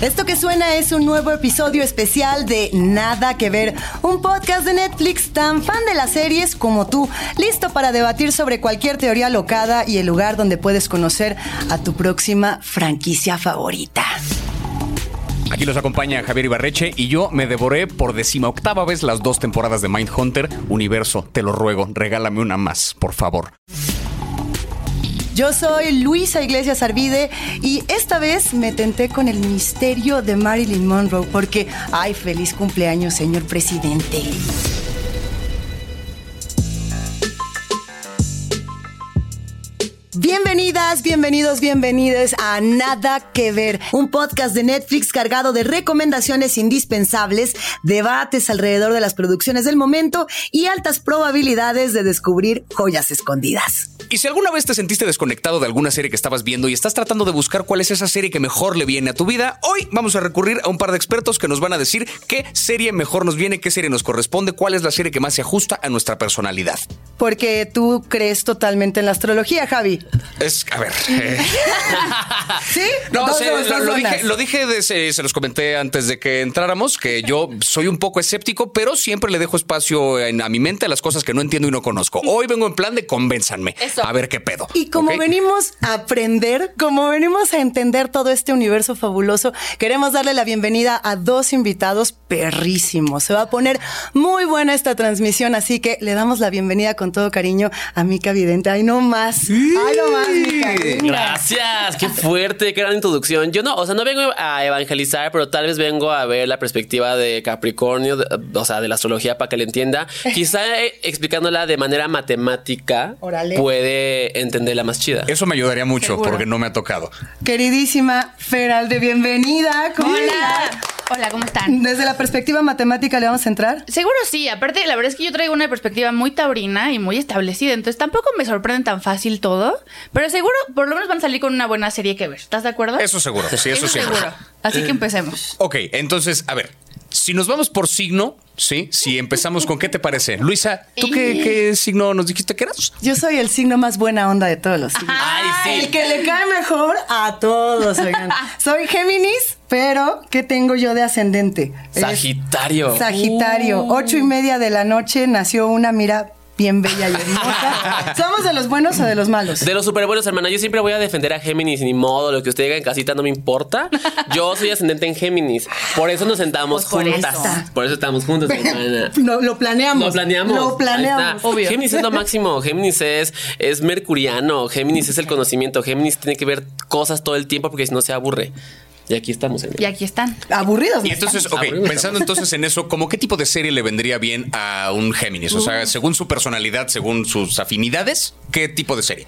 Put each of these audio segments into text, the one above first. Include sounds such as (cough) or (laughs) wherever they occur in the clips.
Esto que suena es un nuevo episodio especial de Nada que ver, un podcast de Netflix tan fan de las series como tú, listo para debatir sobre cualquier teoría locada y el lugar donde puedes conocer a tu próxima franquicia favorita. Aquí los acompaña Javier Ibarreche y yo me devoré por decima octava vez las dos temporadas de Mindhunter. Universo, te lo ruego, regálame una más, por favor. Yo soy Luisa Iglesias Arvide y esta vez me tenté con el misterio de Marilyn Monroe porque, ay, feliz cumpleaños, señor presidente. Bienvenidas, bienvenidos, bienvenidos a Nada que ver, un podcast de Netflix cargado de recomendaciones indispensables, debates alrededor de las producciones del momento y altas probabilidades de descubrir joyas escondidas. Y si alguna vez te sentiste desconectado de alguna serie que estabas viendo y estás tratando de buscar cuál es esa serie que mejor le viene a tu vida, hoy vamos a recurrir a un par de expertos que nos van a decir qué serie mejor nos viene, qué serie nos corresponde, cuál es la serie que más se ajusta a nuestra personalidad. Porque tú crees totalmente en la astrología, Javi. Es, a ver. eh, (laughs) ¿Sí? No, se- lo, lo dije, lo dije de- se, se los comenté antes de que entráramos, que yo soy un poco escéptico, pero siempre le dejo espacio en- a mi mente a las cosas que no entiendo y no conozco. Hoy vengo en plan de convénzanme. Eso. A ver qué pedo. Y como venimos a aprender, como venimos a entender todo este universo fabuloso, queremos darle la bienvenida a dos invitados perrísimos. Se va a poner muy buena esta transmisión, así que le damos la bienvenida con todo cariño a Mica Vidente. Ay, no más. Ay, no más. Gracias, qué fuerte, qué gran introducción. Yo no, o sea, no vengo a evangelizar, pero tal vez vengo a ver la perspectiva de Capricornio, de- o sea, de la astrología para que le entienda. (laughs) Quizá eh, explicándola de manera matemática puede entenderla más chida. Eso me ayudaría mucho Seguro. porque no me ha tocado. Queridísima Feralde, bienvenida. ¿Cómo Hola. Hola, ¿cómo están? Desde la perspectiva matemática le vamos a entrar. Seguro sí, aparte la verdad es que yo traigo una perspectiva muy taurina y muy establecida, entonces tampoco me sorprende tan fácil todo, pero seguro por lo menos van a salir con una buena serie que ver. ¿Estás de acuerdo? Eso seguro, sí, eso, siempre. seguro. Así que empecemos. Ok, entonces, a ver, si nos vamos por signo, ¿sí? Si empezamos con qué te parece. Luisa, ¿tú qué, qué signo nos dijiste que eras? Yo soy el signo más buena onda de todos los signos. Ay, sí. El que le cae mejor a todos, oigan. (laughs) Soy Géminis, pero ¿qué tengo yo de ascendente? Es Sagitario. Sagitario. Ocho y media de la noche nació una mira bien bella y hermosa. (laughs) ¿Somos de los buenos o de los malos? De los super buenos, hermana, yo siempre voy a defender a Géminis, ni modo, lo que usted diga en casita no me importa. Yo soy ascendente en Géminis. Por eso nos sentamos Pues por juntas. eso. Por eso estamos juntas, hermana. Lo, lo planeamos. Lo planeamos. Lo planeamos. Obvio. Géminis es lo máximo. Géminis es, es mercuriano. Géminis es el conocimiento. Géminis tiene que ver cosas todo el tiempo porque si no se aburre. Y aquí estamos. hermana. Y aquí están. Aburridos. Y entonces, ok, Aburridos. pensando entonces en eso, ¿cómo qué tipo de serie le vendría bien a un Géminis? O sea, según su personalidad, según sus afinidades, ¿qué tipo de serie?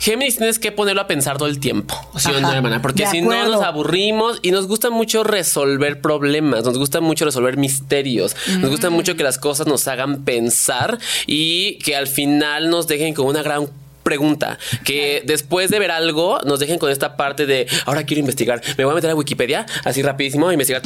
Géminis tienes que ponerlo a pensar todo el tiempo. ¿Sí o no, hermana? Porque si no nos aburrimos y nos gusta mucho resolver problemas, nos gusta mucho resolver misterios, nos gusta mucho que las cosas nos hagan pensar y que al final nos dejen con una gran pregunta que después de ver algo nos dejen con esta parte de ahora quiero investigar me voy a meter a Wikipedia así rapidísimo investigar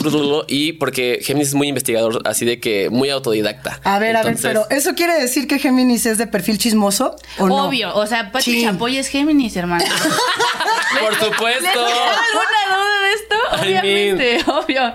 y porque Géminis es muy investigador así de que muy autodidacta A ver, a ver, pero ¿eso quiere decir que Géminis es de perfil chismoso o no? Obvio, o sea, Pati. Chapoy es Géminis, hermano. (laughs) (laughs) por ¿Les supuesto alguna duda de esto? I mean. Obviamente, obvio.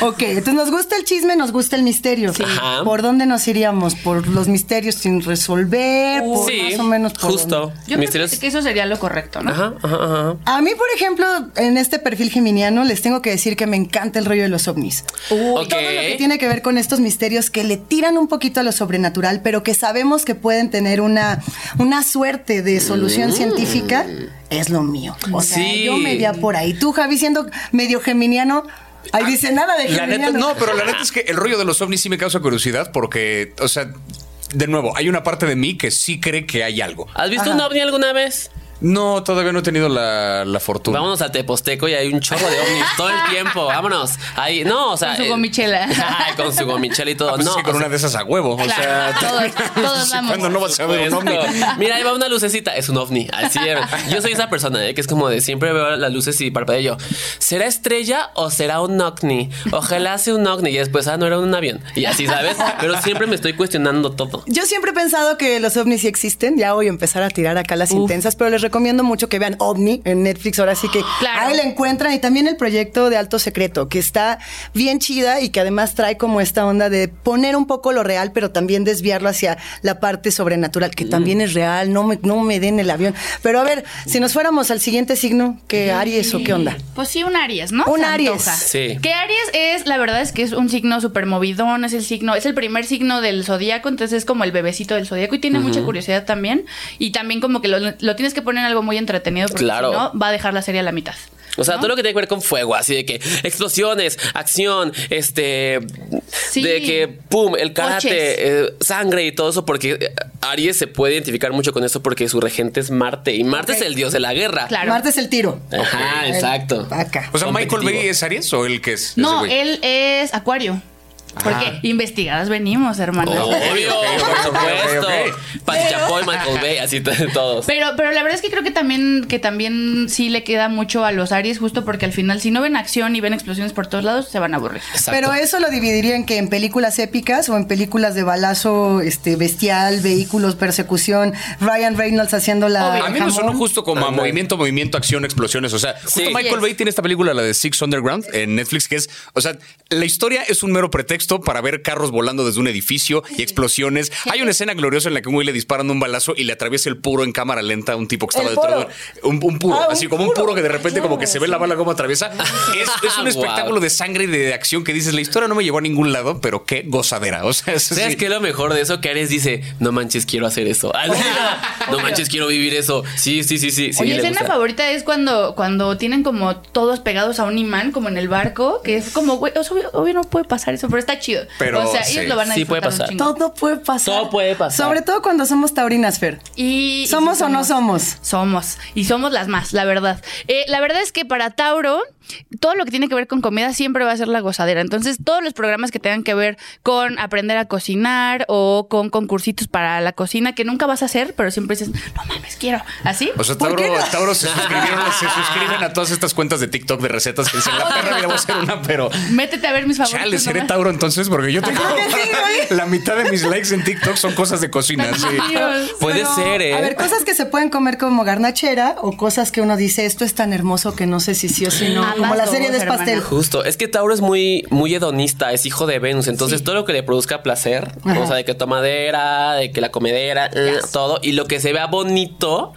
Ok, entonces nos gusta el chisme, nos gusta el misterio. Ajá. ¿Por dónde nos iríamos? ¿Por los misterios sin resolver? ¿Por sí más o menos por justo? Yo Misterios- creo que eso sería lo correcto, ¿no? Ajá, ajá, ajá. A mí, por ejemplo, en este perfil geminiano les tengo que decir que me encanta el rollo de los ovnis. Ok. Todo lo que tiene que ver con estos misterios que le tiran un poquito a lo sobrenatural, pero que sabemos que pueden tener una, una suerte de solución científica, es lo mío. O sea, Mm. Sí. yo me iría por ahí. Tú, Javi, siendo medio geminiano, ahí dice nada de La geminiano. neta, no, pero la neta es que el rollo de los ovnis sí me causa curiosidad porque, o sea, de nuevo, hay una parte de mí que sí cree que hay algo. ¿Has visto Ajá. un ovni alguna vez? No, todavía no he tenido la, la fortuna. Vámonos a Teposteco y hay un chorro de ovnis todo el tiempo. Vámonos. Ahí, no, o sea. Con su eh, gomichela. (laughs) ay, con su gomichela y todo. Ah, pues no, que con o sea, una de esas a huevo. Claro, o sea, todos- (laughs) todos (laughs) vamos. ¿Cuándo no vas a ver un ovni? Mira, ahí va una lucecita. Es un ovni. Así es. Yo soy esa persona, ¿eh? que es como de siempre veo las luces y parpadeo yo. ¿Será estrella o será un ovni? Ojalá sea un ovni. Y después, ah, no era un avión. Y así, ¿sabes? Pero siempre me estoy cuestionando todo. Yo siempre he pensado que los ovnis sí existen. Ya voy a empezar a tirar acá las intensas, pero les recomiendo mucho que vean OVNI en Netflix, ahora sí que Claro. ahí la encuentran y también el proyecto de Alto Secreto, que está bien chida y que además trae como esta onda de poner un poco lo real, pero también desviarlo hacia la parte sobrenatural, que también es real, no me, no me den el avión. Pero a ver, si nos fuéramos al siguiente signo, ¿qué Aries o qué onda? Pues sí, un Aries, ¿no? Un Aries. Sí. Que Aries es, la verdad es que es un signo súper movidón, es el signo, es el primer signo del zodíaco, entonces es como el bebecito del zodíaco y tiene mucha curiosidad también. Y también como que lo, lo tienes que poner en algo muy entretenido porque Claro. si no va a dejar la serie a la mitad. O sea, ¿no? todo lo que tiene que ver con fuego, así de que explosiones, acción, este, Sí. de que, pum, el karate, eh, sangre y todo eso, porque eh, Aries se puede identificar mucho con eso porque su regente es Marte y Marte es el dios de la guerra. Claro. Marte es el tiro. Ajá, exacto. Acá. O sea, Michael. Bay es Aries o el que es. ese No, güey? él es Acuario. Porque investigadas venimos, hermano. Obvio, (laughs) por supuesto. Pati Chapoy, Michael Bay, así todos. Pero, pero la verdad es que creo que también, que también sí le queda mucho a los Aries, justo porque al final, si no ven acción y ven explosiones por todos lados, se van a aburrir. Exacto. Pero eso lo dividiría en que en películas épicas o en películas de balazo este bestial, vehículos, persecución, Ryan Reynolds haciendo la Obvio. A mí me sonó jamón. justo como a movimiento, movimiento, acción, explosiones. O sea, justo Sí. Michael Yes. Bay tiene esta película, la de Six Underground, en Netflix, que es, o sea, la historia es un mero pretexto para ver carros volando desde un edificio y explosiones. Hay una escena gloriosa en la que un güey le disparan un balazo y le atraviesa el puro en cámara lenta a un tipo que estaba detrás. puro. Un, un puro, Ah, un así como un puro. que de repente como que se ve la bala como atraviesa. Es, es un Wow. espectáculo de sangre y de acción que dices, la historia no me llevó a ningún lado, pero qué gozadera. O sea, es ¿Sabes qué es lo mejor de eso? Que Ares dice, no manches, quiero hacer eso. (laughs) (laughs) no manches, quiero vivir eso. Sí, sí, sí, sí. sí Mi escena gusta. favorita es cuando, cuando tienen como todos pegados a un imán, como en el barco, que es como, güey, obvio, obvio no puede pasar eso, pero está chido. Pero o sea, sí. ellos lo van a Sí puede un pasar. Todo puede pasar. Todo puede pasar. Sobre todo cuando somos taurinas, Fer. Y, y ¿Somos o no somos? Somos. Y somos las más, la verdad. Eh, la verdad es que para Tauro, todo lo que tiene que ver con comida siempre va a ser la gozadera. Entonces, todos los programas que tengan que ver con aprender a cocinar o con concursitos para la cocina, que nunca vas a hacer, pero siempre dices, no mames, quiero. ¿Así? O sea, ¿Por Tauro, no? Tauro se, (laughs) suscribieron, se suscriben a todas estas cuentas de TikTok de recetas que dicen, la perra, voy a hacer una, pero... Métete a ver mis favoritos. Chale, seré. Tauro entonces, porque yo tengo (laughs) la mitad de mis likes en TikTok son cosas de cocina. sí. Dios. Puede Pero, ser, ¿eh? A ver, cosas que se pueden comer como garnachera o cosas que uno dice, esto es tan hermoso que no sé si sí o si no. Ambas como la serie de pastel. Justo, es que Tauro es muy, muy hedonista, es hijo de Venus, entonces todo lo que le produzca placer, Ajá. o sea, de que tomadera, de que la comedera, eh, todo, y lo que se vea bonito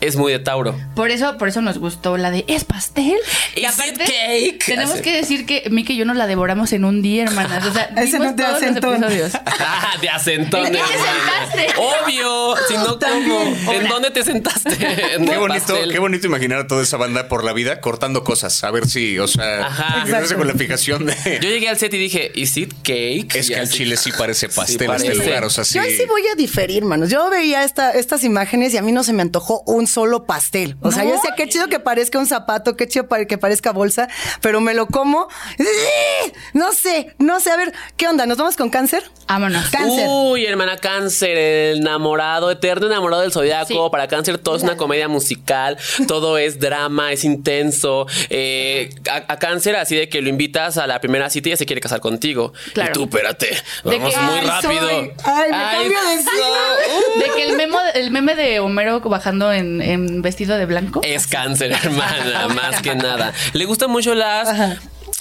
es muy de Tauro. Por eso, por eso nos gustó la de ¿es pastel? Y aparte, cake? tenemos Así. que decir que Miki y yo nos la devoramos en un día, hermanas. O sea, (laughs) Ese no te todos los acentón. episodios. (laughs) Ah, de acentón. ¿En qué te sentaste? Obvio, si no, ¿cómo? También. ¿En dónde te sentaste? (laughs) En Qué bonito, pastel. qué bonito imaginar a toda esa banda por la vida cortando cosas. A ver si, o sea, Ajá. con la fijación de. Yo llegué al set y dije, ¿is it cake? es Y que al chile sí parece pastel parece. este lugar. O sea, sí. Yo ahí sí voy a diferir, manos. Yo veía esta, estas imágenes y a mí no se me antojó un solo pastel. O sea, yo decía, qué chido que parezca un zapato, qué chido que parezca bolsa, pero me lo como. ¡Eh! No sé, no sé. A ver, ¿qué onda? ¿Nos vamos con cáncer? Vámonos. Cáncer. Uy, hermana Cáncer, el enamorado, eterno enamorado del zodiaco. Sí. Para Cáncer todo es una comedia musical, todo es drama, es intenso. Eh, a, a Cáncer, así de que lo invitas a la primera cita y ya se quiere casar contigo. Claro. Y tú, espérate, vamos que- muy Ay, rápido. soy- ay, me cambio de (laughs) so- De que el, memo, el meme de Homero bajando en, en vestido de blanco. Es cáncer, (laughs) hermana, más que nada. Le gustan mucho las, Ajá.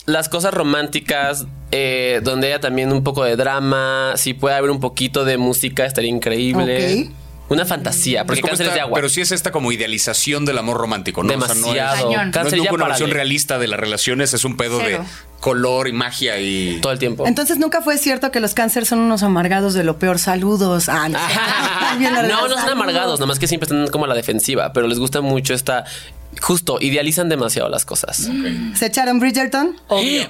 las cosas románticas, eh, donde haya también un poco de drama. Si puede haber un poquito de música, estaría increíble. Una fantasía, porque Es cáncer es esta- de agua. Pero sí es esta como idealización del amor romántico, ¿no? Demasiado. O sea, no es, no nunca ya una versión realista de las relaciones, es un pedo Cero. de color y magia y. Todo el tiempo. Entonces nunca fue cierto que los cáncer son unos amargados de lo peor. Saludos. Ah, no. (laughs) No, no son amargados, nomás que siempre están como a la defensiva, pero les gusta mucho esta. Justo, idealizan demasiado las cosas. ¿Se echaron Bridgerton?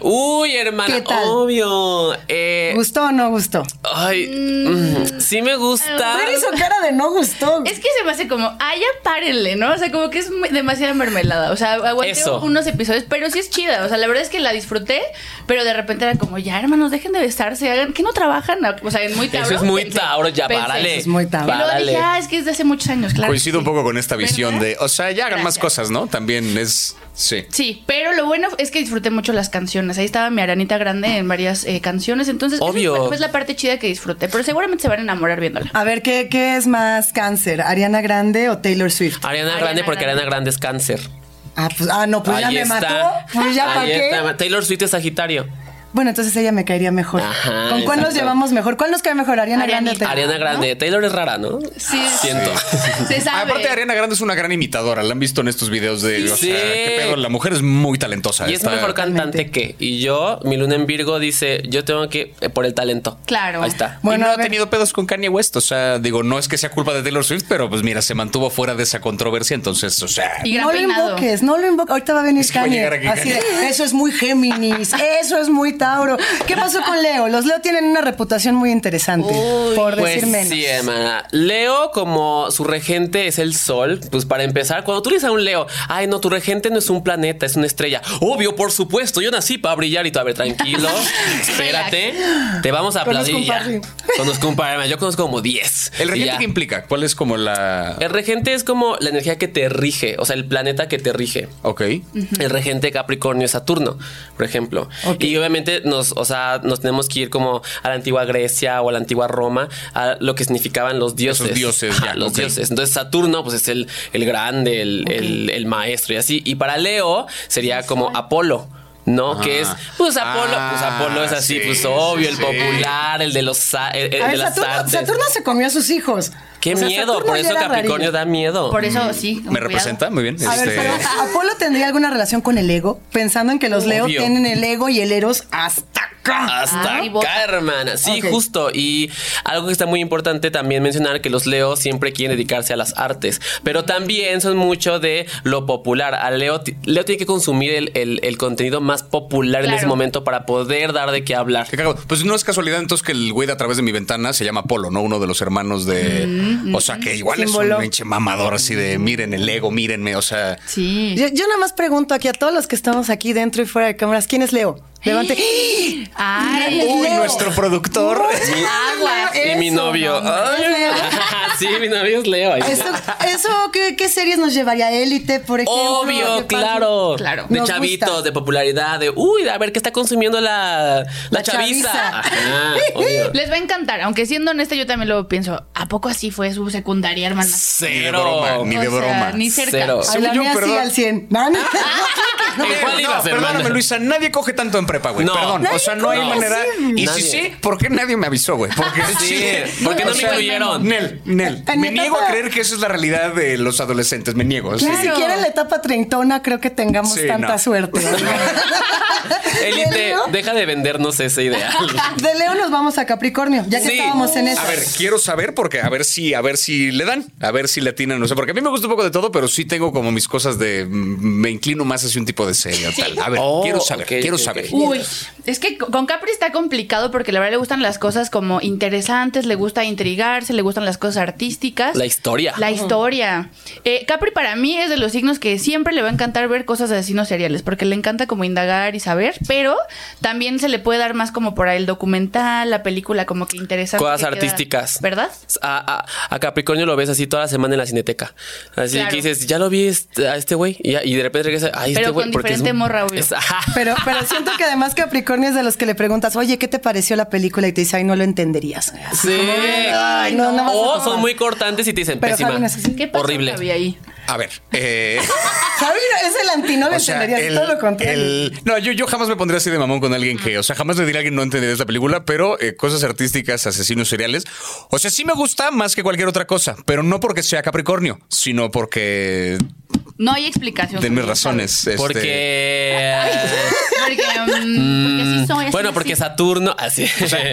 Uy, hermana, ¿Qué tal? obvio. Eh, ¿Gustó o no gustó? ay, mm, sí me gusta. Fer hizo cara de no gustó. Es que se me hace como, ah, ya párenle, ¿no? O sea, como que es muy- demasiada mermelada. O sea, aguanté Eso. unos episodios, pero sí es chida. O sea, la verdad es que la disfruté, pero de repente era como, ya, hermanos, dejen de besarse, hagan, que no trabajan. O sea, es muy Tauro. Eso es muy Pensé, Tauro, ya, pensé. párale. Eso es muy Tauro. Y luego dije, ah, es que es de hace muchos años, claro. Coincido un poco con esta visión ¿Verdad? de, o sea, ya hagan más cosas, ¿no? También es. Sí. Sí, pero lo bueno es que disfruté mucho las canciones. Ahí estaba mi Aranita Grande en varias eh, canciones. Entonces, Obvio. fue la parte chida que disfruté. Pero seguramente se van a enamorar viéndola. A ver, ¿qué, qué es más cáncer? ¿Ariana Grande o Taylor Swift? Ariana Ariana Grande, porque Grande. Ariana Grande es cáncer. Ah, pues, ah no, pues ya me está. mató. Pues ya para Ahí qué. está. Taylor Swift es Sagitario. Bueno, entonces ella me caería mejor. Ajá, ¿Con cuál nos llevamos mejor? ¿Cuál nos cae mejor? ¿Ariana Grande o Arianita. Taylor? Ariana Grande. Taylor es rara, ¿no? Sí, Siento. Se sabe. Aparte, Ariana Grande es una gran imitadora. La han visto en estos videos de. O Sí. sea, qué pedo. La mujer es muy talentosa. Y es Está- mejor cantante que. Y yo, mi luna en Virgo dice, yo tengo que eh, por el talento. Claro. Ahí está. Bueno, y no ha tenido pedos con Kanye West. O sea, digo, no es que sea culpa de Taylor Swift, pero pues mira, se mantuvo fuera de esa controversia. Entonces, o sea. Y gran No lo invoques, no lo invoques. Ahorita va a venir Es que va a Kanye. llegar aquí Así de, Kanye. eso es muy Géminis, eso es muy Tauro. ¿Qué pasó con Leo? Los Leo tienen una reputación muy interesante, por Pues decir menos. sí, hermana. Leo, como su regente es el sol, pues para empezar, cuando tú le dices a un Leo, ay, no, tu regente no es un planeta, es una estrella. Obvio, por supuesto, yo nací para brillar y tú, a ver, tranquilo, (laughs) espérate, te vamos a aplaudir. Conozco un par, yo conozco como 10. ¿El regente qué implica? ¿Cuál es como la. El regente es como la energía que te rige, o sea, el planeta que te rige. Ok. El regente Capricornio es Saturno, por ejemplo. Ok. Y obviamente nos, o sea, nos tenemos que ir como a la antigua Grecia o a la antigua Roma, a lo que significaban los dioses. Esos dioses, ya, los dioses. Entonces Saturno, pues es el, el grande, el, el- el maestro y así. Y para Leo sería como Apolo. ¿No? Ah. Que es, pues Apolo, Ah, pues Apolo es así, sí, pues obvio, el sí. popular, el de los sa- el- el A de ver, las Saturno, artes. Saturno se comió a sus hijos. Qué O sea, miedo, Saturno por eso Capricornio rarillo. da miedo. Por eso sí. Me cuidado. representa muy bien. A ver, Este, pero ¿Apolo tendría alguna relación con el ego? Pensando en que los Leo Obvio. tienen el ego y el Eros hasta acá. Hasta Ay, bota. acá, hermana. Sí, justo. Y algo que está muy importante también mencionar que los Leo siempre quieren dedicarse a las artes, pero también son mucho de lo popular. A Leo, Leo tiene que consumir el, el- el contenido más popular en ese momento para poder dar de qué hablar. Qué cagado. Pues no es casualidad entonces que el güey de a través de mi ventana se llama Polo, ¿no? Uno de los hermanos de. O sea, que igual Símbolo. es un pinche mamador así de miren el ego, mírenme. O sea, Sí. Yo, yo nada más pregunto aquí a todos los que estamos aquí dentro y fuera de cámaras, ¿quién es Leo? Levante. Ay, uy, Leo. nuestro productor. Aguas. Y mi novio. no, Ay, sí, mi novio es Leo. Ahí ¿Eso, eso ¿qué, qué series nos llevaría? Élite, por ejemplo. ¿Qué Obvio, claro. Claro. De Nos chavitos, gusta. de popularidad, de uy, a ver qué está consumiendo la, la, La chaviza. chaviza. Ajá, (laughs) obvio. Les va a encantar, aunque siendo honesta, yo también lo pienso. ¿A poco así fue su secundaria, hermana? Ni de Cero. broma, ni de O sea, broma. ni cerca. Cero. Ay, la Según yo, mía sí al 100. No, no. (laughs) ¿En cuál No, ibas, perdóname, Luisa, nadie coge tanto en prepa, güey. No. Perdón. O sea, no hay coge manera. Y Nadie. si sí, ¿por qué nadie me avisó, güey? Porque Sí, ¿por qué no o me sea, incluyeron? Nel, Nel, En me mi niego a etapa- creer que esa es la realidad de los adolescentes. Me niego. Ni sí. siquiera en la etapa treintona creo que tengamos Sí, tanta no. suerte. (laughs) ¿De Élite, Leo? deja de vendernos ese ideal. (laughs) De Leo nos vamos a Capricornio, ya que Sí. estábamos en eso. A ver, quiero saber porque a ver si, a ver si le dan, a ver si le atinan, no sé, porque a mí me gusta un poco de todo, pero sí tengo como mis cosas de mm, me inclino más hacia un tipo de serie o tal. A ver, Oh, quiero saber, quiero saber. Uy, es que con Capri está complicado porque la verdad le gustan las cosas como interesantes, le gusta intrigarse, le gustan las cosas artísticas. La historia. La historia. Eh, Capri para mí es de los signos que siempre le va a encantar ver cosas de asesinos seriales, porque le encanta como indagar y saber, pero también se le puede dar más como por ahí el documental, la película como que interesante. Cosas que queda- artísticas. ¿Verdad? A, a- a Capricornio lo ves así toda la semana en la cineteca. Así Claro. que dices, ya lo vi este- a este güey. Y, y de repente regresa, ay, este güey. Con porque es diferente un- morra, obvio. es-. Pero, pero siento que además Capricornio es de los que le preguntas, oye, ¿qué te pareció la película? Y te dice, ay, no lo entenderías. Sí. Ay, no, no o son muy cortantes y te dicen, Pero pésima. Javi no es así. ¿Qué pasó, Horrible. Javi, ahí? A ver, eh, (laughs) Javi es el antinovio, o sea, entenderías el- todo lo contrario. el- no, yo, yo jamás me pondría así de mamón con alguien que, o sea, jamás le diría a alguien no entendería esta película, pero eh, cosas artísticas, asesinos seriales, o sea, sí me gusta más que cualquier otra cosa, pero no porque sea Capricornio, sino porque No hay explicación. den mis ¿sabes? razones. este, Porque. Porque, mm, porque así soy. así bueno, porque Saturno. Así.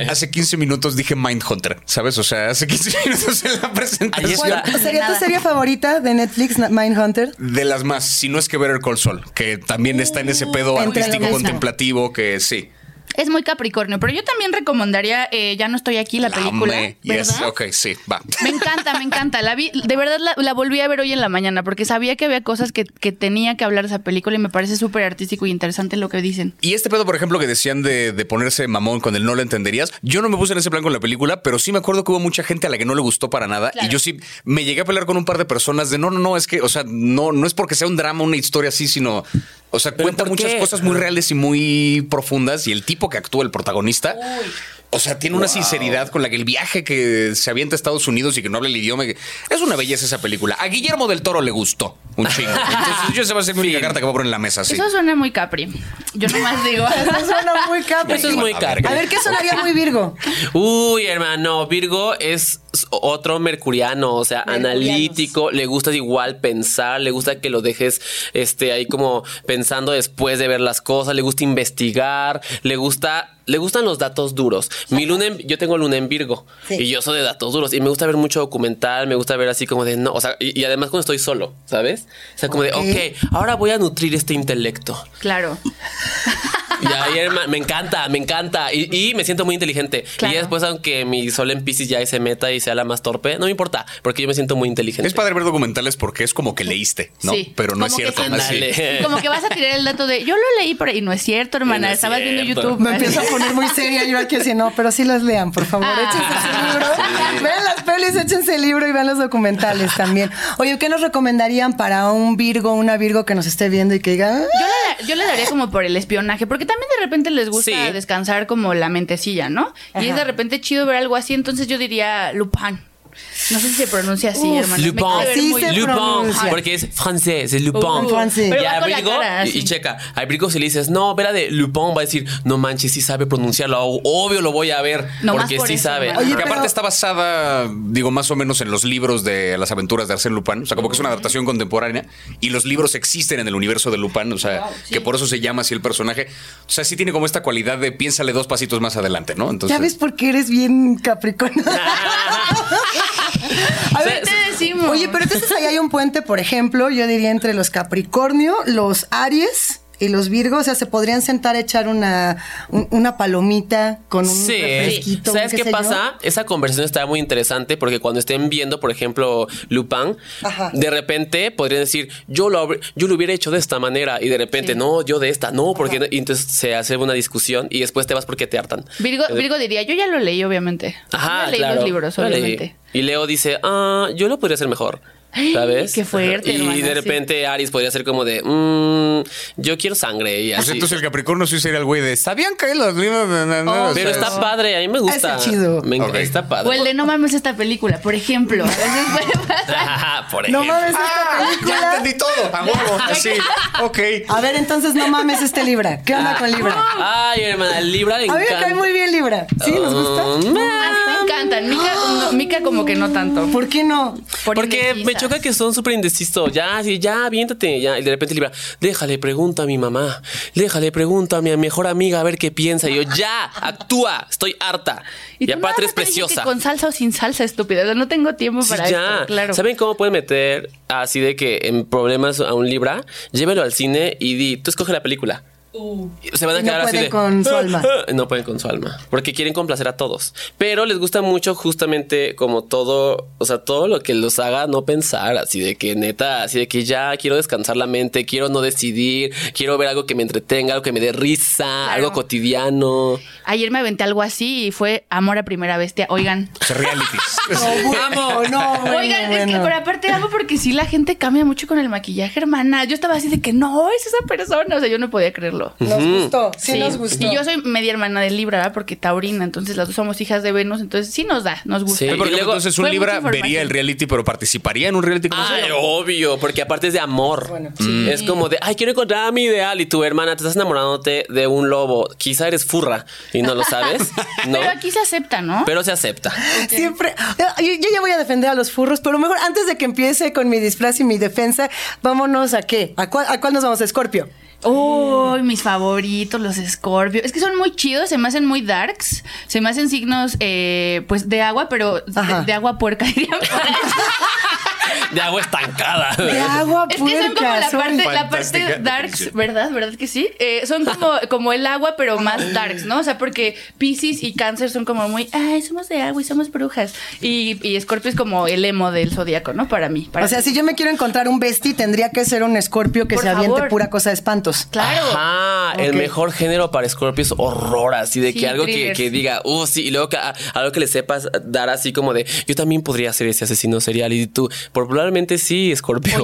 Hace 15 minutos dije Mindhunter, ¿sabes? O sea, hace 15 (laughs) minutos en la presentación. Ahí está. ¿Cuál sería tu serie favorita de Netflix, Mindhunter? De las más, si no es que Better Call Saul, que también está en ese pedo Entre artístico contemplativo que sí. Es muy Capricornio, pero yo también recomendaría eh, Ya no estoy aquí, la película. Ame. Yes, ok, sí, va. Me encanta, me encanta. La vi, de verdad la, la volví a ver hoy en la mañana porque sabía que había cosas que, que tenía que hablar de esa película y me parece súper artístico y interesante lo que dicen. Y este pedo, por ejemplo, que decían de, de ponerse mamón con el no lo entenderías, yo no me puse en ese plan con la película, pero sí me acuerdo que hubo mucha gente a la que no le gustó para nada. Claro. Y yo sí me llegué a pelear con un par de personas de no, no, no, es que, o sea, no, no es porque sea un drama, una historia así, sino, o sea, ¿Pero cuenta muchas qué? cosas muy reales y muy profundas. Y el tipo que actúa, el protagonista, o sea, tiene una sinceridad con la que el viaje que se avienta a Estados Unidos y que no habla el idioma, que- es una belleza esa película. A Guillermo del Toro le gustó un chingo. (laughs) Entonces, yo esa va a ser mi única carta que voy a poner en la mesa, sí. Eso suena muy Capri. Yo nomás digo. (laughs) Eso suena muy capri. Eso es muy ver, A ver, ¿qué sonaría muy Virgo? Uy, hermano, Virgo es otro mercuriano, o sea, analítico, le gusta igual pensar, le gusta que lo dejes este ahí como pensando después de ver las cosas, le gusta investigar, le gusta le gustan los datos duros. Mi luna en- yo tengo luna en Virgo Sí. y yo soy de datos duros y me gusta ver mucho documental, me gusta ver así como de no, o sea, y, y además cuando estoy solo, ¿sabes? O sea, como de, ok, ahora voy a nutrir este intelecto. Claro. (laughs) Y me encanta, me encanta. Y, y me siento muy inteligente. Claro. Y después, aunque mi sol en Pisces ya se meta y sea la más torpe, no me importa, porque yo me siento muy inteligente. Es padre ver documentales porque es como que leíste, ¿no? Sí. Pero no Como es que cierto. sí. así. Ándale. Como que vas a tirar el dato de yo lo leí por ahí. No es cierto, hermana. No es Estabas viendo. YouTube. Me empiezo a poner muy seria yo aquí así, no, pero sí las lean, por favor. Ah. Échense su libro. Vean las pelis, échense el libro y vean los documentales también. Oye, ¿qué nos recomendarían para un Virgo, una Virgo que nos esté viendo y que diga, "Ah, Yo le, yo le daría como por el espionaje, porque también de repente les gusta Sí. descansar como la mentecilla, ¿no? Y es de repente chido ver algo así, entonces yo diría Lupin. No sé si se pronuncia así, Uf, hermano. Lupin. Así muy- se Lupin, pronuncia. porque es francés, es Lupin. Uh, francés. Y a Brigo, cara, y, sí. y checa, a Brigo si le dices, no, ve la de Lupin, va a decir, no manches, sí sabe pronunciarlo, obvio lo voy a ver, No porque por sí eso, sabe. Oye, que pero- aparte está basada, digo, más o menos en los libros de las aventuras de Arsène Lupin. O sea, como que es una adaptación contemporánea. Y los libros existen en el universo de Lupin. O sea, que por eso se llama así el personaje. O sea, sí tiene como esta cualidad de piénsale dos pasitos más adelante, ¿no? Entonces, ya ves por qué eres bien Capricornio? (laughs) (laughs) A ver, te decimos? Oye, pero entonces ahí hay un puente, por ejemplo, yo diría entre los Capricornio, los Aries y los Virgos, o sea, se podrían sentar a echar una, un- una palomita con un Sí, refresquito. ¿sabes qué qué sé yo? pasa? Esa conversación está muy interesante porque cuando estén viendo, por ejemplo, Lupin, Ajá. de repente podrían decir, yo lo, yo lo hubiera hecho de esta manera y de repente, Sí. no, yo de esta, no, porque no?". y entonces se hace una discusión y después te vas porque te hartan. Virgo, Virgo diría, yo ya lo leí, obviamente. Ajá, Yo leí claro. los libros, leí. obviamente. Y Leo dice, ah, yo lo podría hacer mejor. ¿Sabes? Qué fuerte, Y de sí. repente Aries podría ser como de, "Mm, yo quiero sangre. Y Pues entonces el Capricornio sí sería el güey de. ¿Sabían que los Oh, Pero está padre, a mí me gusta. Ese chido. Me enc- Ok. Está padre. O el de no mames esta película, por ejemplo. A veces puede pasar. (laughs) Por No mames esta Ah, Ya película. entendí todo. A huevo. (laughs) Así. Ok. A ver, entonces no mames este Libra. ¿Qué onda con Libra? Ay, hermana, el Libra le A mí me encanta. cae muy bien Libra. ¿Sí? ¿Nos gusta? Me encantan. (gasps) Mica, no, Mica como que no tanto. ¿Por qué no? Por Porque me choca que son súper indecisos. Ya, sí, ya, aviéntate. Ya. Y de repente Libra, déjale, pregunta a mi mamá. Déjale, pregunta a mi mejor amiga a ver qué piensa. Y yo, ya, actúa. Estoy harta. Y, tú aparte que preciosa. Con salsa o sin salsa, estúpida. O sea, no tengo tiempo Sí, para ya. esto. Claro. ¿Saben cómo pueden meter así de que en problemas a un Libra? Llévelo al cine y di, tú escoge la película. Se van a Y no quedar así pueden de, con su alma. No pueden con su alma, porque quieren complacer a todos. Pero les gusta mucho justamente como todo, o sea, todo lo que los haga no pensar, así de que neta, así de que ya quiero descansar la mente, quiero no decidir, quiero ver algo que me entretenga, algo que me dé risa, algo cotidiano. Ayer me aventé algo así y fue amor a primera bestia. Oigan. Sea, realities. (laughs) No, no, bueno, Oigan, es que pero aparte algo porque sí la gente cambia mucho con el maquillaje, hermana. Yo estaba así de que no, es esa persona. O sea, yo no podía creerlo. Nos gustó, sí, nos gustó. Y yo soy media hermana de Libra, ¿verdad? Porque taurina, entonces las dos somos hijas de Venus, entonces sí nos da, nos gusta. Sí. Pero, por Y ejemplo, luego entonces un Libra vería el reality, pero participaría en un reality como Ay, obvio, porque aparte es de amor. Bueno, Es como de, ay, quiero encontrar a mi ideal y tu hermana te estás enamorándote de un lobo. Quizá eres furra y no lo sabes. (laughs) No. Pero aquí se acepta, ¿no? Pero se acepta. Siempre. Yo, yo ya voy a defender a los furros, pero mejor antes de que empiece con mi disfraz y mi defensa, vámonos a qué? ¿A cuál, a cuál nos vamos? A Scorpio. Uy, mis favoritos, los Scorpio. Es que son muy chidos, se me hacen muy darks. Se me hacen signos, eh, pues, de agua, pero de, agua puerca, (laughs) ahí. De agua estancada. De agua Es que son como la puerca. parte, la parte darks, definición. ¿verdad? ¿Verdad que sí? Eh, son como, como el agua, pero más darks, ¿no? O sea, porque Pisces y Cáncer son como muy, ay, somos de agua y somos brujas. Y, y Scorpio es como el emo del zodiaco, ¿no? Para mí. para O sea, mí. si yo me quiero encontrar un bestie, tendría que ser un escorpio que Por se aviente favor. pura cosa de espantos. Claro. Ajá, el Ok. mejor género para Scorpio es horror, así de Sí, que algo que, que diga, uh, sí, y luego que, a- algo que le sepas dar así como de, yo también podría ser ese asesino serial y tú, por- probablemente sí,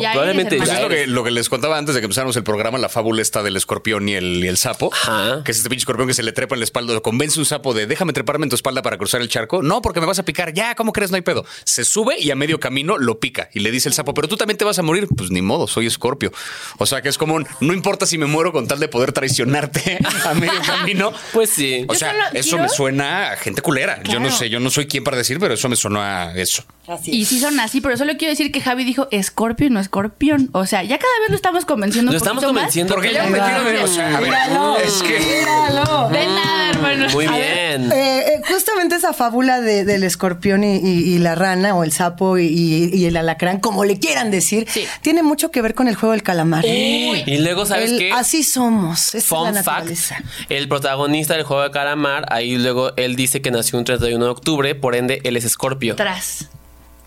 ya probablemente Pues es lo que, lo que les contaba antes de que empezáramos el programa, la fábula esta del escorpión y el, y el sapo. Ajá. Que es este pinche escorpión que se le trepa en la espalda, lo convence un sapo de déjame treparme en tu espalda para cruzar el charco. No, porque me vas a picar. Ya, ¿cómo crees? No hay pedo. Se sube y a medio camino lo pica y le dice el sapo, pero tú también te vas a morir. Pues ni modo, soy escorpio. O sea que es como un, no importa si me muero con tal de poder traicionarte (laughs) a medio camino. (laughs) Pues sí. O sea, eso quiero- me suena a gente culera. Yo no sé, yo no soy quien para decir, pero eso me sonó a eso. Así. Y sí son así, pero solo quiero decir que Javi dijo escorpio y no escorpión. O sea, ya cada vez lo estamos convenciendo. Lo un estamos más. convenciendo. Porque que- ya me quiero ver, o sea, a ver, Míralo, es que míralo. De nada, hermano. Muy ver, bien. eh, eh, justamente esa fábula de- del escorpión y, y- y la rana o el sapo y, y- y el alacrán, como le quieran decir, Sí. tiene mucho que ver con el juego del calamar. Y luego, ¿sabes El qué? Así somos. Esa es Fun la fact, naturaleza. el protagonista del juego de calamar, ahí luego él dice que nació un 31 de octubre, por ende él es escorpio. Tras.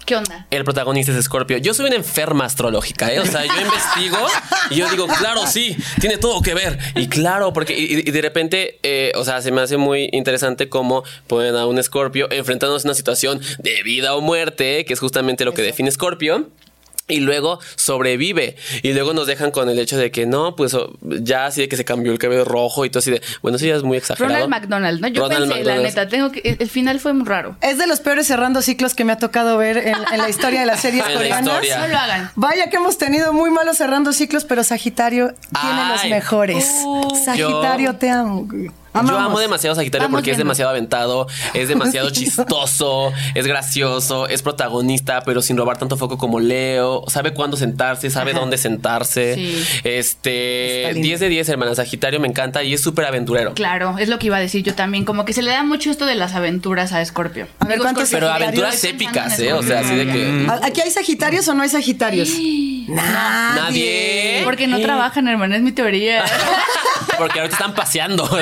¿Qué onda? El protagonista es Escorpio. Yo soy una enferma astrológica, ¿eh? O sea, yo investigo y yo digo, claro, sí, tiene todo que ver. Y claro, porque y, y de repente, eh, o sea, se me hace muy interesante cómo ponen a un Escorpio enfrentándose a una situación de vida o muerte, que es justamente lo que define Escorpio. Y luego sobrevive. Y luego nos dejan con el hecho de que no, pues ya así de que se cambió el cabello rojo y todo así de. Bueno, eso ya es muy exagerado. Ronald McDonald, ¿no? Yo Ronald pensé, la neta, tengo que. El, final fue muy raro. Es de los peores cerrando ciclos que me ha tocado ver en, en la historia de las (laughs) series la coreanas. historia. No lo hagan. Vaya que hemos tenido muy malos cerrando ciclos, pero Sagitario tiene los mejores. Uh, Sagitario, yo- te amo. Yo amo demasiado Sagitario Vamos porque es demasiado aventado, es demasiado (laughs) chistoso, es gracioso, es protagonista, pero sin robar tanto foco como Leo. Sabe cuándo sentarse, sabe Ajá. dónde sentarse. Sí. Este, Está lindo. 10 de 10, hermana. Sagitario me encanta y es súper aventurero. Claro, es lo que iba a decir yo también. Como que se le da mucho esto de las aventuras a Scorpio. A ver, ¿cuántos Pero Sagitarios? aventuras épicas, ¿eh? O sea, así de que. ¿A- ¿Aquí hay Sagitarios o no hay Sagitarios? (gasps) Nadie. Nadie. Porque no trabajan, hermano, es mi teoría. (laughs) Porque ahorita están paseando. (laughs)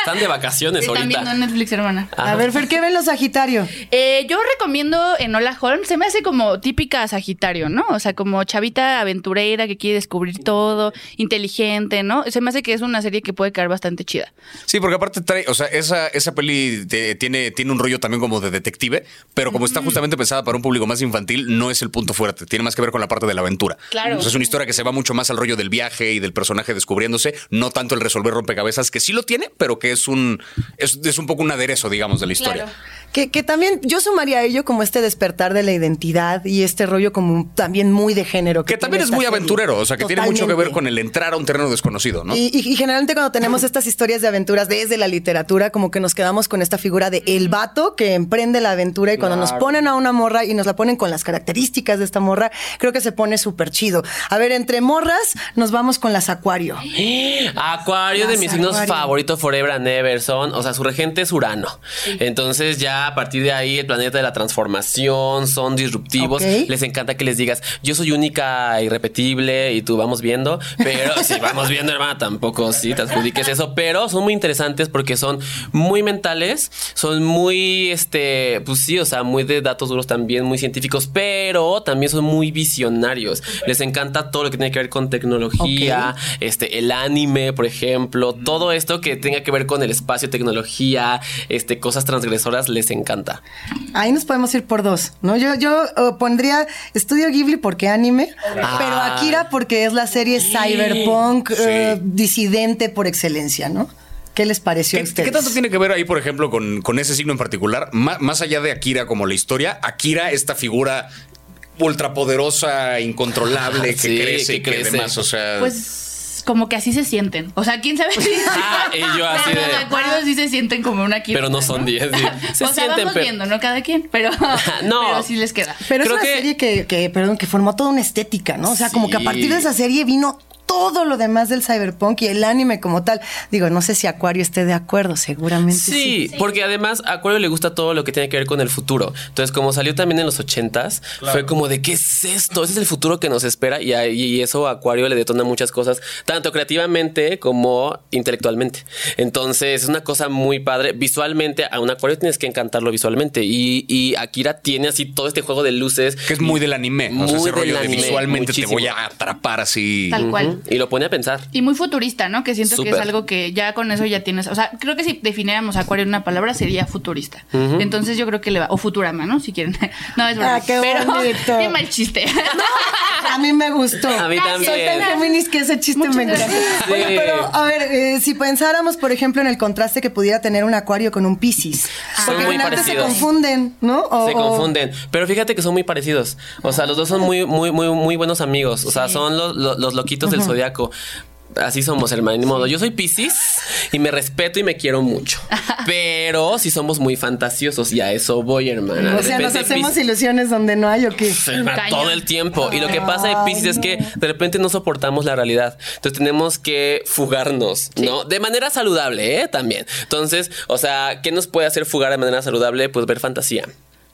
Están de vacaciones Están viendo ahorita. Netflix, hermana. A ver, Fer, ¿qué ven los Sagitario? Eh, yo recomiendo Enola Holmes. Se me hace como típica Sagitario, ¿no? O sea, como chavita aventurera que quiere descubrir todo, inteligente, ¿no? Se me hace que es una serie que puede quedar bastante chida. Sí, porque aparte trae, o sea, esa, esa peli te- tiene, tiene un rollo también como de detective, pero como está justamente pensada para un público más infantil, no es el punto fuerte. Tiene más que ver con la parte de la aventura. Claro. O sea, es una historia que se va mucho más al rollo del viaje y del personaje descubriéndose, no tanto el resolver rompecabezas, que sí lo tiene, pero que es un, es, es un poco un aderezo, digamos, de la historia. Claro. Que, que también yo sumaría a ello como este despertar de la identidad y este rollo como también muy de género. Que también es muy serie. aventurero, o sea, que tiene mucho que ver con el entrar a un terreno desconocido, ¿no? Y, y- y generalmente cuando tenemos estas historias de aventuras desde la literatura, como que nos quedamos con esta figura de el vato que emprende la aventura y cuando nos ponen a una morra y nos la ponen con las características de esta morra, creo que se pone súper chido. A ver, entre morras nos vamos con las acuario. (gasps) Acuario de Las mis signos favoritos forever and ever son, o sea, su regente es Urano. Entonces ya a partir de ahí el planeta de la transformación, son disruptivos. Les encanta que les digas, yo soy única irrepetible y tú vamos viendo, pero si vamos viendo, hermana, tampoco sí te adjudiques eso, pero son muy interesantes porque son muy mentales, son muy, este, pues sí, o sea, muy de datos duros también, muy científicos, pero también son muy visionarios. Les encanta todo lo que tiene que ver con tecnología, este, el anime, por ejemplo, todo esto que tenga que ver con el espacio, tecnología, este, cosas transgresoras, les encanta. Ahí nos podemos ir por dos, ¿no? Yo, yo eh, pondría Estudio Ghibli porque anime, Ah. pero Akira porque es la serie cyberpunk eh, disidente por excelencia, ¿no? ¿Qué les pareció a ¿Qué, ustedes? qué tanto tiene que ver ahí, por ejemplo, con, con ese signo en particular? Má- más allá de Akira como la historia, Akira, esta figura ultrapoderosa, incontrolable, que Sí, crece y que crece. demás, o sea... Pues como que así se sienten. O sea, quién sabe si. (laughs) Ah, y yo así Pero de- Los acuarios sí se sienten como una Akira, Pero no son 10. sí. Se (laughs) o sea, sienten, vamos pero- viendo, ¿no? Cada quien, pero, (laughs) No. pero sí les queda. Pero Creo es una que- serie que, que, perdón, que formó toda una estética, ¿no? O sea, como que a Sí. partir de esa serie vino todo lo demás del cyberpunk y el anime como tal. Digo, no sé si Acuario esté de acuerdo, seguramente sí. Sí, porque además a Acuario le gusta todo lo que tiene que ver con el futuro. Entonces, como salió también en los ochentas, fue como de ¿qué es esto? Ese es el futuro que nos espera y, y eso a Acuario le detona muchas cosas, tanto creativamente como intelectualmente. Entonces, es una cosa muy padre. Visualmente, a un Acuario tienes que encantarlo visualmente. Y, y Akira tiene así todo este juego de luces. Que es muy del anime. o sea, Muy ese rollo del de anime, visualmente te voy a atrapar así. Tal cual. Y lo pone a pensar. Y muy futurista, ¿no? Que siento que es algo que ya con eso ya tienes. O sea, creo que si definiéramos Acuario en una palabra sería futurista. Entonces yo creo que le va. O Futurama, ¿no? Si quieren. (laughs) No, es verdad. Ah, qué Pero bonito. (laughs) qué mal chiste. A mí me gustó. A mí Gracias. Soy tan también. que ese chiste me encanta. Oye, Sí. pero a ver, eh, si pensáramos, por ejemplo, en el contraste que pudiera tener un acuario con un piscis. Son porque muy se parecidos. confunden, ¿no? O- Se confunden. Pero fíjate que son muy parecidos. O sea, los dos son muy, muy, muy, muy buenos amigos. O sea, son los, los, los loquitos del zodiaco. Así somos, hermano. Ni modo. Yo soy Pisces y me respeto y me quiero mucho. (laughs) Pero sí somos muy fantasiosos y a eso voy, hermana. O sea, nos hacemos Piscis- ilusiones donde no hay o qué. Hermana, todo el tiempo. Y lo que pasa de Pisces es que de repente no soportamos la realidad. Entonces tenemos que fugarnos, ¿no? De manera saludable, ¿eh? También. Entonces, o sea, ¿qué nos puede hacer fugar de manera saludable? Pues ver fantasía.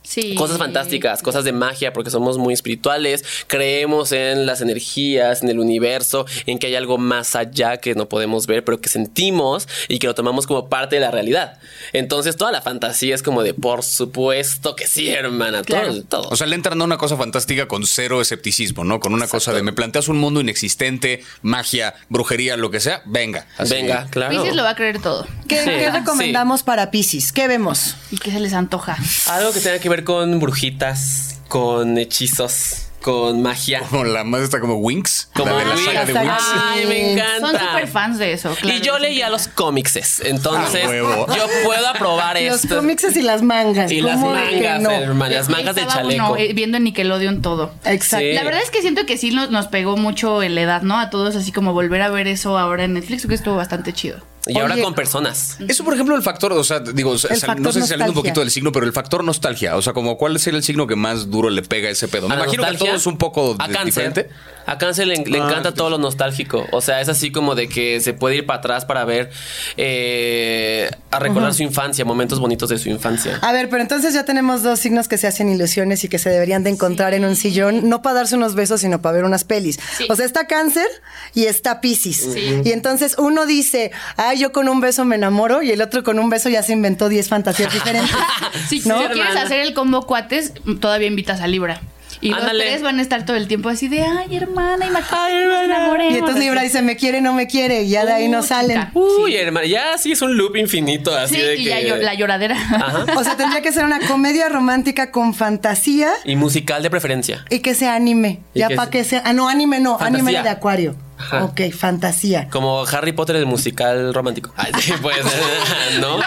Sí. Cosas fantásticas, cosas de magia, porque somos muy espirituales, creemos en las energías, en el universo, en que hay algo más allá que no podemos ver, pero que sentimos y que lo tomamos como parte de la realidad. Entonces toda la fantasía es como de, por supuesto que sí, hermana, Claro. todo, todo. O sea, le entran a una cosa fantástica con cero escepticismo, ¿no? Con una cosa de me planteas un mundo inexistente, magia, brujería, lo que sea, venga. así. Venga, claro. Pisces lo va a creer todo. ¿Qué, Sí, qué sí. recomendamos para piscis? ¿Qué vemos? ¿Y qué se les antoja? Algo que tenga que ver con brujitas, con hechizos, con magia. Como la más está como Winx. Como la de la Winx. saga de Winx. Ay, me encanta. Son súper fans de eso. claro. y yo leía los cómics, entonces Ah, yo puedo aprobar Los esto. cómics y las mangas. Y las ¿cómo de mangas, no? hermana, las mangas Estaba chaleco. uno, eh, viendo en Nickelodeon todo. Exacto. Sí. La verdad es que siento que sí nos, nos pegó mucho en la edad, ¿no? A todos, así como volver a ver eso ahora en Netflix, creo que estuvo bastante chido. Y ahora con personas. Eso, por ejemplo, el factor, o sea, digo, sal- factor no sé si saliendo un poquito del signo, pero el factor nostalgia, o sea, como cuál sería el signo que más duro le pega a ese pedo. Me A imagino que a todos un poco a cáncer. diferente. A cáncer le, le Ah, encanta todo lo nostálgico. O sea, es así como de que se puede ir para atrás para ver, eh, a recordar su infancia, momentos bonitos de su infancia. A ver, pero entonces ya tenemos dos signos que se hacen ilusiones y que se deberían de encontrar en un sillón, no para darse unos besos, sino para ver unas pelis. Sí. O sea, está cáncer y está piscis. Sí. Y entonces uno dice, ay, yo con un beso me enamoro, y el otro con un beso ya se inventó 10 fantasías diferentes. (laughs) Si, ¿No? si quieres hermana. hacer el combo cuates, todavía invitas a Libra. Y Ándale. los tres van a estar todo el tiempo así de, ay, hermana, imagínate, nos enamoremos. Y entonces Libra dice, me quiere, no me quiere, y ya de ahí no salen. chica. Uy, hermano, ya sí es un loop infinito así Sí, de y que... la lloradera. Ajá. O sea, tendría que ser una comedia romántica con fantasía Y musical de preferencia. y que sea anime. Y Ya para que sea. Ah, no, anime no, anime de acuario. Ajá. Ok, fantasía. Como Harry Potter el musical romántico. Ay, sí, (laughs) puede ser, (laughs) ¿no?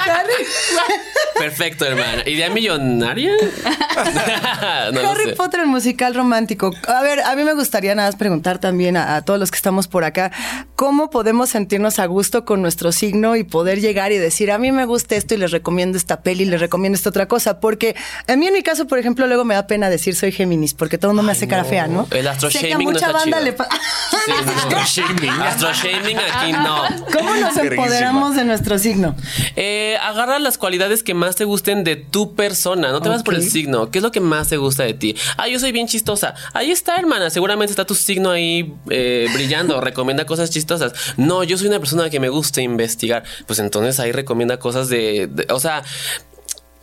Perfecto, hermana. ¿Idea millonaria? (laughs) no Harry sé. Potter, el musical romántico. A ver, a mí me gustaría nada más preguntar también a, a todos los que estamos por acá, ¿cómo podemos sentirnos a gusto con nuestro signo y poder llegar y decir, a mí me gusta esto y les recomiendo esta peli, les recomiendo esta otra cosa? Porque a mí en mi caso, por ejemplo, luego me da pena decir soy Géminis, porque todo el mundo me hace cara fea, ¿no? El astro Sé que a no mucha banda chido. le pa- Sí, no. Astro-shaming. (laughs) Astro-shaming aquí no. ¿Cómo nos empoderamos de nuestro signo? Eh, agarra las cualidades que más te gusten de tu persona. No te vas por el signo. ¿Qué es lo que más te gusta de ti? Ah, yo soy bien chistosa. Ahí está, hermana. Seguramente está tu signo ahí eh, brillando. (laughs) recomienda cosas chistosas. No, yo soy una persona que me gusta investigar. Pues entonces ahí recomienda cosas de- de o sea,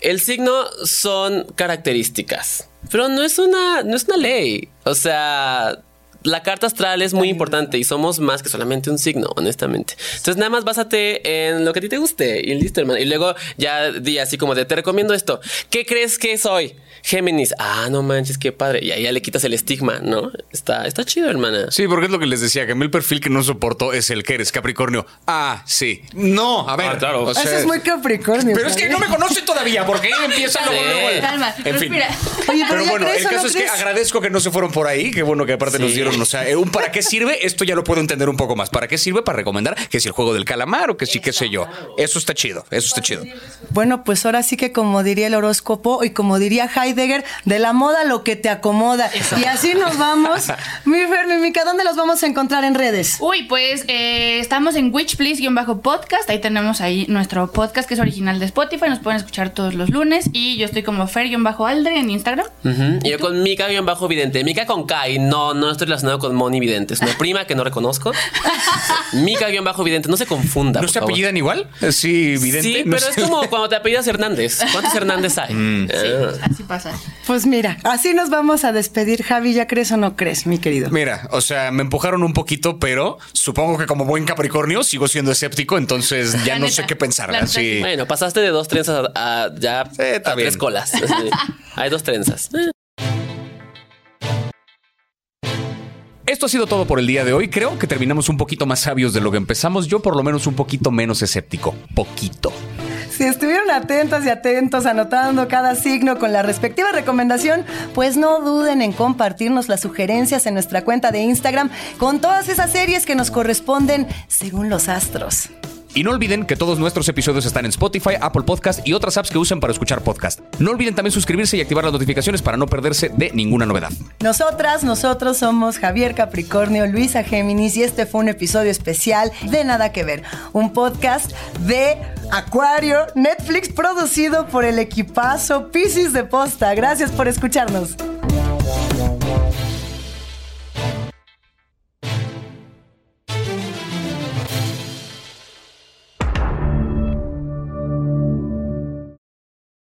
el signo son características, pero no es una, no es una ley. O sea, la carta astral es muy importante y somos más que solamente un signo, honestamente. Entonces, nada más básate en lo que a ti te guste y listo, hermano. Y luego ya di así como de te recomiendo esto. ¿Qué crees que soy? Géminis. Ah, no manches, qué padre. Y ahí ya le quitas el estigma, ¿no? Está, está chido, hermana. Sí, porque es lo que les decía, que a mí el perfil que no soportó es el que eres Capricornio. Ah, sí. No, a ver. Ah, claro. o sea, Eso es muy Capricornio. Pero es que no me conoce todavía, porque ahí empieza luego, luego el- Calma, En fin. respira. Oye, pero, Pero ya bueno, crees el o no caso es que crees? agradezco que no se fueron por ahí. Qué bueno que aparte nos dieron, o sea, eh, un para qué sirve, esto ya lo puedo entender un poco más. ¿Para qué sirve? Para recomendar que si el juego del calamar o que sí, qué sé yo. Eso está chido, eso está chido. Bueno, pues ahora sí que como diría el horóscopo y como diría Heidi, Heidegger, de la moda lo que te acomoda. Y así nos vamos. (laughs) Mi Fer, mi Mica, ¿dónde los vamos a encontrar en redes? Uy, pues eh, estamos en Witch Please-podcast. Ahí tenemos ahí nuestro podcast que es original de Spotify. Nos pueden escuchar todos los lunes. Y yo estoy como Fer-Aldre en Instagram. Y yo con Mika-Vidente. Mika con K. Y no, no estoy relacionado con Moni Vidente. Es una (laughs) prima que no reconozco. Mika-Vidente. No se confunda. ¿No por se favor. apellidan igual? Sí, evidente. Sí, No pero sé. es como cuando te apellidas Hernández. ¿Cuántos (laughs) Hernández hay? Ah. Así pasa. Pues mira, así nos vamos a despedir. Javi, ¿ya crees o no crees, mi querido? Mira, o sea, me empujaron un poquito, pero supongo que como buen Capricornio sigo siendo escéptico, entonces ya La no neta, sé qué pensar. sí. Bueno, pasaste de dos trenzas a, a ya Sí, a tres colas. Hay dos trenzas. Esto ha sido todo por el día de hoy. Creo que terminamos un poquito más sabios de lo que empezamos. Yo por lo menos un poquito menos escéptico. Poquito. Si estuvieron atentas y atentos anotando cada signo con la respectiva recomendación, pues no duden en compartirnos las sugerencias en nuestra cuenta de Instagram con todas esas series que nos corresponden según los astros. Y no olviden que todos nuestros episodios están en Spotify, Apple Podcast y otras apps que usen para escuchar podcast. No olviden también suscribirse y activar las notificaciones para no perderse de ninguna novedad. Nosotras, nosotros somos Javier Capricornio, Luisa Géminis y este fue un episodio especial de Nada que Ver, un podcast de Acuario, Netflix producido por el equipazo Piscis de Posta. Gracias por escucharnos.